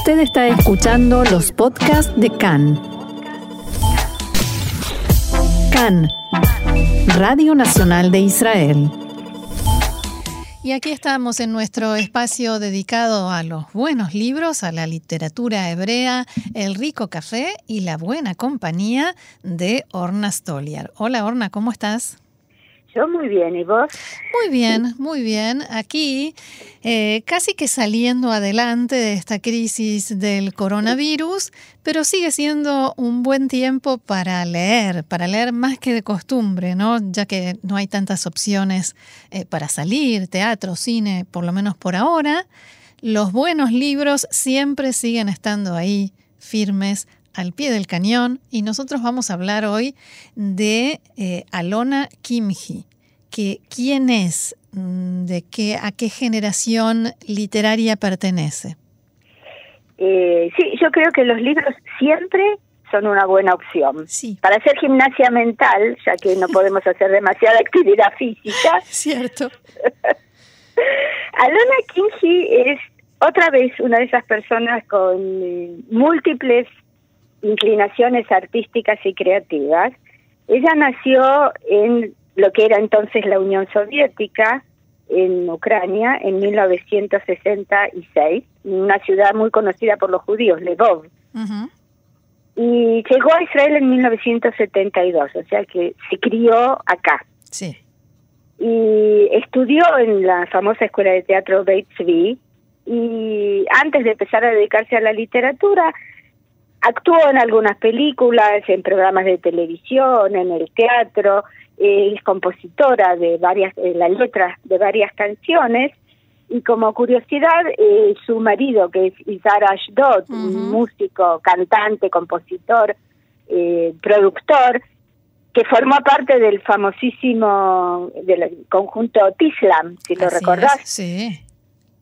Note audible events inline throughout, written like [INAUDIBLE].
Usted está escuchando los podcasts de CAN. CAN, Radio Nacional de Israel. Y aquí estamos en nuestro espacio dedicado a los buenos libros, a la literatura hebrea, el rico café y la buena compañía de Orna Stoliar. Hola Orna, ¿cómo estás? Yo muy bien, ¿y vos? Muy bien, muy bien. Aquí, eh, casi que saliendo adelante de esta crisis del coronavirus, pero sigue siendo un buen tiempo para leer, para leer más que de costumbre, ¿no? Ya que no hay tantas opciones eh, para salir, teatro, cine, por lo menos por ahora. Los buenos libros siempre siguen estando ahí, firmes, al pie del cañón y nosotros vamos a hablar hoy de eh, Alona Kimji, que quién es, mm, de qué, a qué generación literaria pertenece. Eh, sí, yo creo que los libros siempre son una buena opción. Sí. Para hacer gimnasia mental, ya que no podemos [LAUGHS] hacer demasiada actividad física. Cierto. [LAUGHS] Alona Kimji es otra vez una de esas personas con eh, múltiples inclinaciones artísticas y creativas. Ella nació en lo que era entonces la Unión Soviética, en Ucrania, en 1966, en una ciudad muy conocida por los judíos, Lvov. Y llegó a Israel en 1972, o sea que se crió acá. Sí. Y estudió en la famosa escuela de teatro Beit Tzvi, y antes de empezar a dedicarse a la literatura, Actuó en algunas películas, en programas de televisión, en el teatro, es compositora de varias, eh, las letras de varias canciones. Y como curiosidad, eh, su marido, que es Izar Ashdod, un músico, cantante, compositor, productor, que formó parte del famosísimo del conjunto Tislam, si lo recordás. sí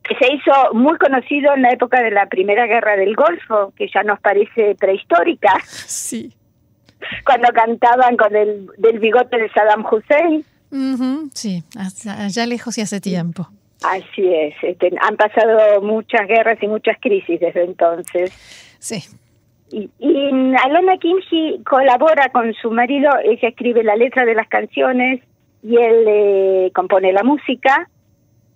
que se hizo muy conocido en la época de la Primera Guerra del Golfo, que ya nos parece prehistórica. Sí. [LAUGHS] Cuando cantaban con el del bigote de Saddam Hussein. sí, allá lejos y hace tiempo. Así es, este, han pasado muchas guerras y muchas crisis desde entonces. Sí. Y, y Alona Kimchi colabora con su marido, ella escribe la letra de las canciones y él eh, compone la música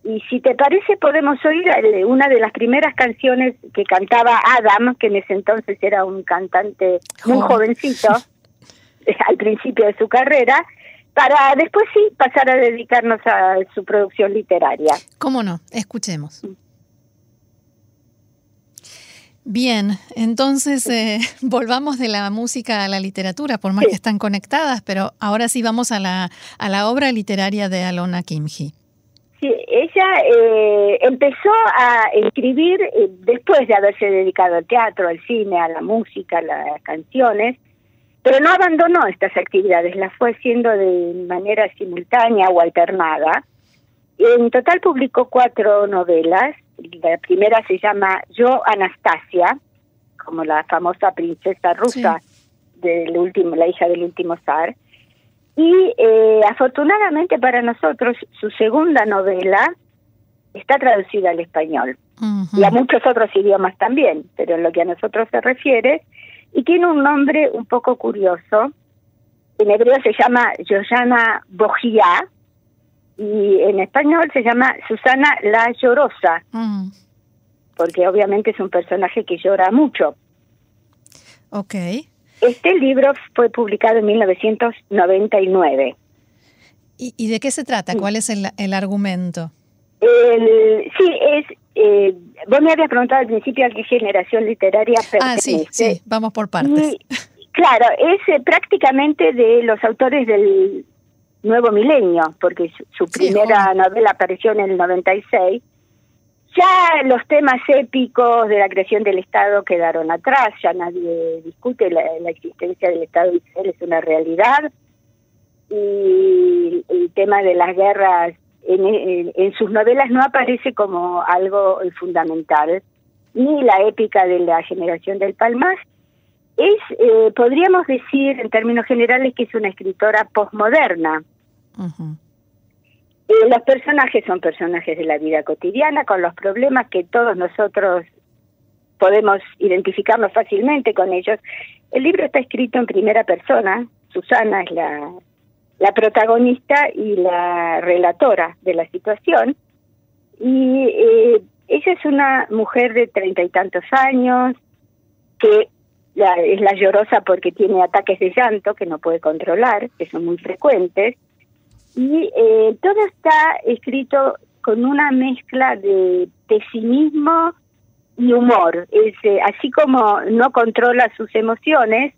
y si te parece, podemos oír una de las primeras canciones que cantaba Adam, que en ese entonces era un cantante muy jovencito, [LAUGHS] [LAUGHS] al principio de su carrera, para después sí pasar a dedicarnos a su producción literaria. ¿Cómo no? Escuchemos. Bien, entonces eh, [LAUGHS] volvamos de la música a la literatura, por más que están conectadas, pero ahora sí vamos a la, a la obra literaria de Alona Kimji. Sí, ella eh, empezó a escribir eh, después de haberse dedicado al teatro, al cine, a la música, a las canciones, pero no abandonó estas actividades, las fue haciendo de manera simultánea o alternada. En total publicó cuatro novelas. La primera se llama Yo Anastasia, como la famosa princesa rusa del último, la hija del último zar. Y eh, afortunadamente para nosotros, su segunda novela está traducida al español y a muchos otros idiomas también, pero en lo que a nosotros se refiere, y tiene un nombre un poco curioso. En hebreo se llama Yoyana Bojía y en español se llama Susana la Llorosa, porque obviamente es un personaje que llora mucho. Ok. Este libro fue publicado en 1999. ¿Y, y de qué se trata? ¿Cuál es el, el argumento? El, sí, es. Eh, vos me habías preguntado al principio a qué generación literaria pertenece. Ah, sí, sí, vamos por partes. claro, es eh, prácticamente de los autores del nuevo milenio, porque su, primera novela apareció en el 96 ya los temas épicos de la creación del Estado quedaron atrás, ya nadie discute la, existencia del Estado de Israel, es una realidad. Y el tema de las guerras en, sus novelas no aparece como algo fundamental, ni la épica de la generación del Palmas. Es, eh, podríamos decir en términos generales que es una escritora postmoderna. Eh, los personajes son personajes de la vida cotidiana, con los problemas que todos nosotros podemos identificarnos fácilmente con ellos. El libro está escrito en primera persona, Susana es la, la protagonista y la relatora de la situación, y eh, ella es una mujer de treinta y tantos años, que es la llorosa porque tiene ataques de llanto que no puede controlar, que son muy frecuentes, y eh, todo está escrito con una mezcla de pesimismo y humor. Es, eh, así como no controla sus emociones,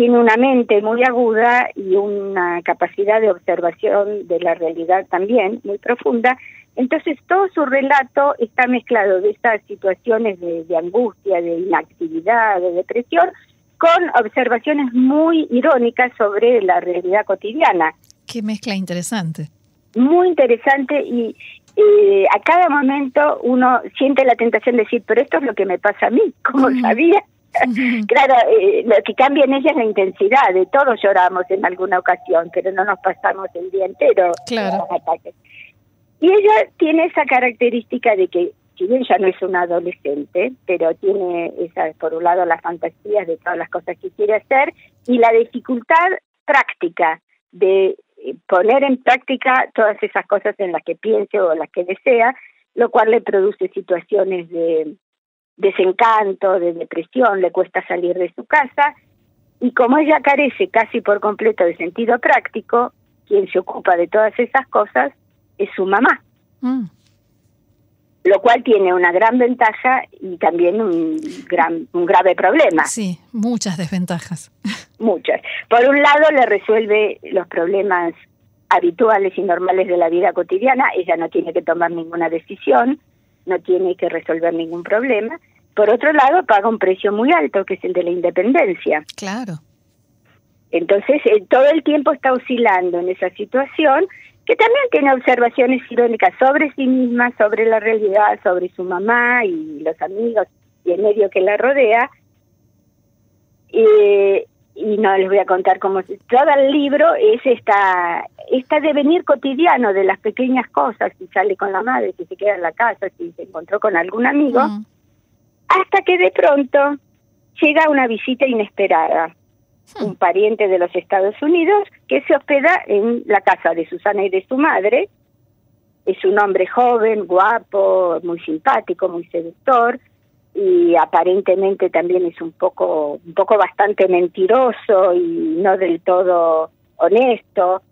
tiene una mente muy aguda y una capacidad de observación de la realidad también muy profunda. Entonces todo su relato está mezclado de estas situaciones de, de angustia, de inactividad, de depresión, con observaciones muy irónicas sobre la realidad cotidiana. Qué mezcla interesante. Muy interesante y eh, a cada momento uno siente la tentación de decir, pero esto es lo que me pasa a mí, como sabía. Claro, eh, lo que cambia en ella es la intensidad, de todos lloramos en alguna ocasión, pero no nos pasamos el día entero claro. ataques. Y ella tiene esa característica de que, si bien ya no es una adolescente, pero tiene, esa, por un lado, las fantasías de todas las cosas que quiere hacer y la dificultad práctica de eh, poner en práctica todas esas cosas en las que piense o las que desea, lo cual le produce situaciones de desencanto, de depresión, le cuesta salir de su casa y como ella carece casi por completo de sentido práctico, quien se ocupa de todas esas cosas es su mamá. Mm. Lo cual tiene una gran ventaja y también un gran un grave problema. Sí, muchas desventajas. [LAUGHS] Muchas. Por un lado le resuelve los problemas habituales y normales de la vida cotidiana, ella no tiene que tomar ninguna decisión, no tiene que resolver ningún problema. Por otro lado, paga un precio muy alto, que es el de la independencia. Claro. Entonces, eh, todo el tiempo está oscilando en esa situación, que también tiene observaciones irónicas sobre sí misma, sobre la realidad, sobre su mamá y los amigos y el medio que la rodea. Eh, y no les voy a contar cómo se... Todo el libro es esta, esta devenir cotidiano de las pequeñas cosas, si sale con la madre, si se queda en la casa, si se encontró con algún amigo. Hasta que de pronto llega una visita inesperada, hmm. un pariente de los Estados Unidos que se hospeda en la casa de Susana y de su madre, es un hombre joven, guapo, muy simpático, muy seductor, y aparentemente también es un poco un poco bastante mentiroso y no del todo honesto.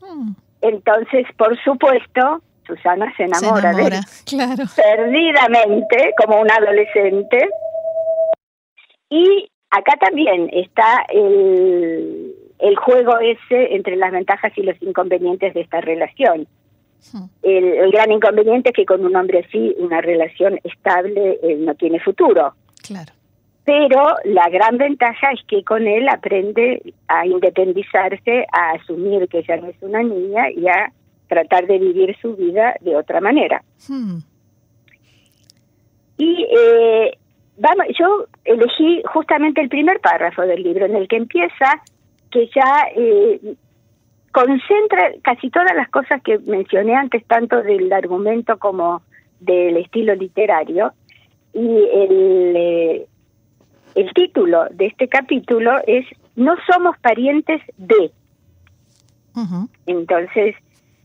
Hmm. Entonces, por supuesto, Susana se enamora, de él claro. perdidamente como un adolescente. Y acá también está el, el juego ese entre las ventajas y los inconvenientes de esta relación. El, gran inconveniente es que con un hombre así una relación estable eh, no tiene futuro. Claro. Pero la gran ventaja es que con él aprende a independizarse, a asumir que ya no es una niña y a tratar de vivir su vida de otra manera. Hmm. Y eh, vamos, yo elegí justamente el primer párrafo del libro en el que empieza que ya eh, concentra casi todas las cosas que mencioné antes, tanto del argumento como del estilo literario. Y el, eh, el título de este capítulo es No somos parientes de. Entonces,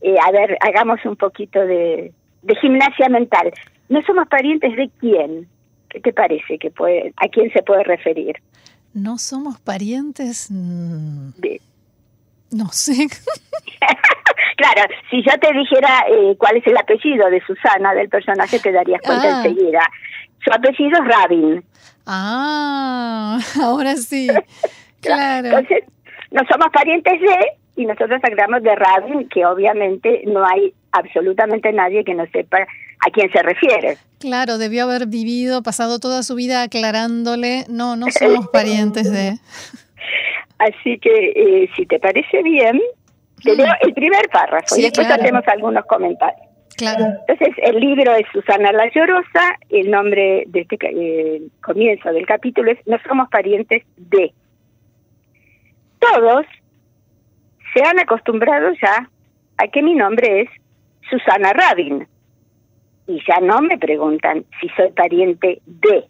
eh, a ver, hagamos un poquito de, de gimnasia mental. ¿No somos parientes de quién? ¿Qué te parece que puede, a quién se puede referir? No somos parientes. Mm, de, no sé. [LAUGHS] [LAUGHS] claro, si yo te dijera eh, cuál es el apellido de Susana, del personaje, te darías cuenta ah. enseguida. Su apellido es Rabin. Ah, [LAUGHS] ahora sí. claro. Entonces, no somos parientes de, y nosotros hablamos de Rabin, que obviamente no hay absolutamente nadie que no sepa a quién se refiere. Claro, debió haber vivido, pasado toda su vida aclarándole, no, no [LAUGHS] somos parientes de... Así que, eh, si te parece bien, te leo el primer párrafo y después hacemos algunos comentarios. Claro. Entonces, el libro es Susana la Llorosa, el nombre de este eh, comienzo del capítulo es No somos parientes de. Todos se han acostumbrado ya a que mi nombre es Susana Rabin y ya no me preguntan si soy pariente de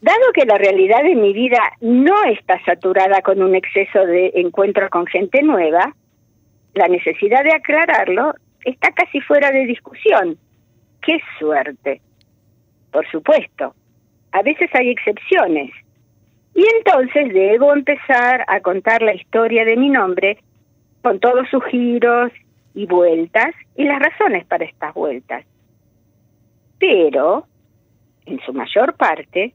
Dado que la realidad de mi vida no está saturada con un exceso de encuentros con gente nueva, la necesidad de aclararlo está casi fuera de discusión. ¡Qué suerte! Por supuesto, a veces hay excepciones. Y entonces debo empezar a contar la historia de mi nombre con todos sus giros y vueltas y las razones para estas vueltas. Pero, en su mayor parte,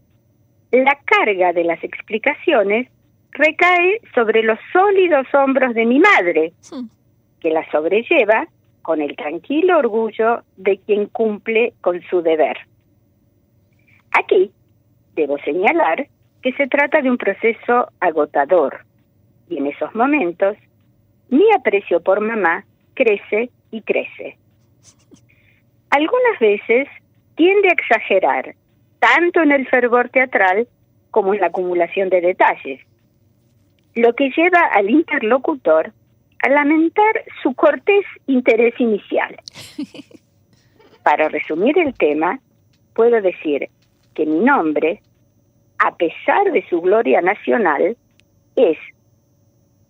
la carga de las explicaciones recae sobre los sólidos hombros de mi madre, hmm. que la sobrelleva con el tranquilo orgullo de quien cumple con su deber. Aquí debo señalar que se trata de un proceso agotador y en esos momentos mi aprecio por mamá crece y crece. Algunas veces tiende a exagerar tanto en el fervor teatral como en la acumulación de detalles, lo que lleva al interlocutor a lamentar su cortés interés inicial. [LAUGHS] Para resumir el tema, puedo decir que mi nombre, a pesar de su gloria nacional, es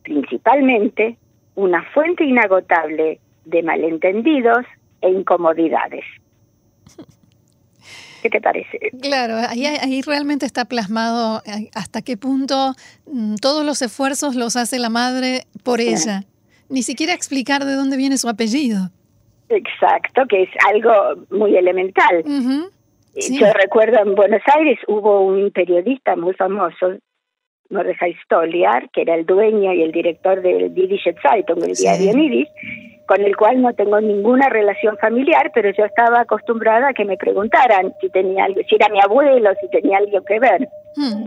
principalmente una fuente inagotable de malentendidos e incomodidades. ¿Qué te parece? Claro, ahí, ahí realmente está plasmado eh, hasta qué punto mm, todos los esfuerzos los hace la madre por ella. Ni siquiera explicar de dónde viene su apellido. Exacto, que es algo muy elemental. Yo recuerdo en Buenos Aires hubo un periodista muy famoso, Mordejai Stoliar, que era el dueño y el director del Yiddish Zeitung, el diario sí con el cual no tengo ninguna relación familiar, pero yo estaba acostumbrada a que me preguntaran si tenía algo, si era mi abuelo, si tenía algo que ver. Hmm.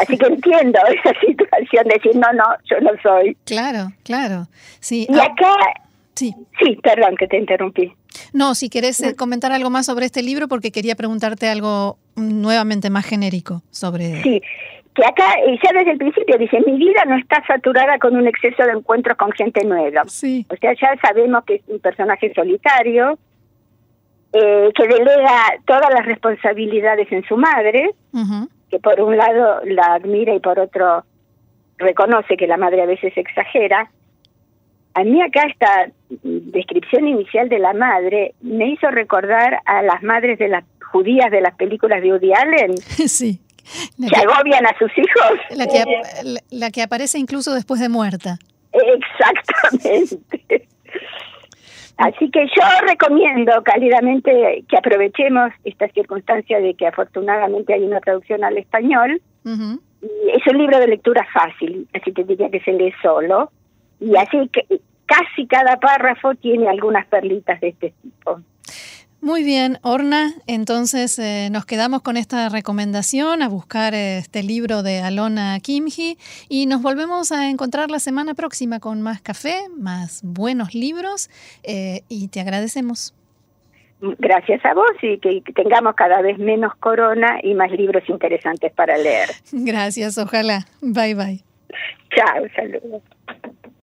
Así que entiendo [LAUGHS] esa situación de decir, no, no, yo no soy. Claro, claro. Sí. Y ah, acá... Sí. Sí, perdón que te interrumpí. No, si querés eh, comentar algo más sobre este libro, porque quería preguntarte algo nuevamente más genérico sobre... Sí, que acá ya desde el principio dice, mi vida no está saturada con un exceso de encuentros con gente nueva. Sí. O sea, ya sabemos que es un personaje solitario, eh, que delega todas las responsabilidades en su madre, que por un lado la admira y por otro reconoce que la madre a veces exagera. A mí acá esta descripción inicial de la madre me hizo recordar a las madres de las judías de las películas de Woody Allen. [LAUGHS] Sí que, agobian a sus hijos. La que, [LAUGHS] la que aparece incluso después de muerta. Exactamente. Así que yo recomiendo cálidamente que aprovechemos esta circunstancia de que afortunadamente hay una traducción al español. Es un libro de lectura fácil, así que diría que se lee solo. Y así que casi cada párrafo tiene algunas perlitas de este tipo. Muy bien, Orna, entonces eh, nos quedamos con esta recomendación a buscar este libro de Alona Kimji y nos volvemos a encontrar la semana próxima con más café, más buenos libros eh, y te agradecemos. Gracias a vos y que tengamos cada vez menos corona y más libros interesantes para leer. [LAUGHS] Gracias, ojalá. Bye bye. Chao, saludos.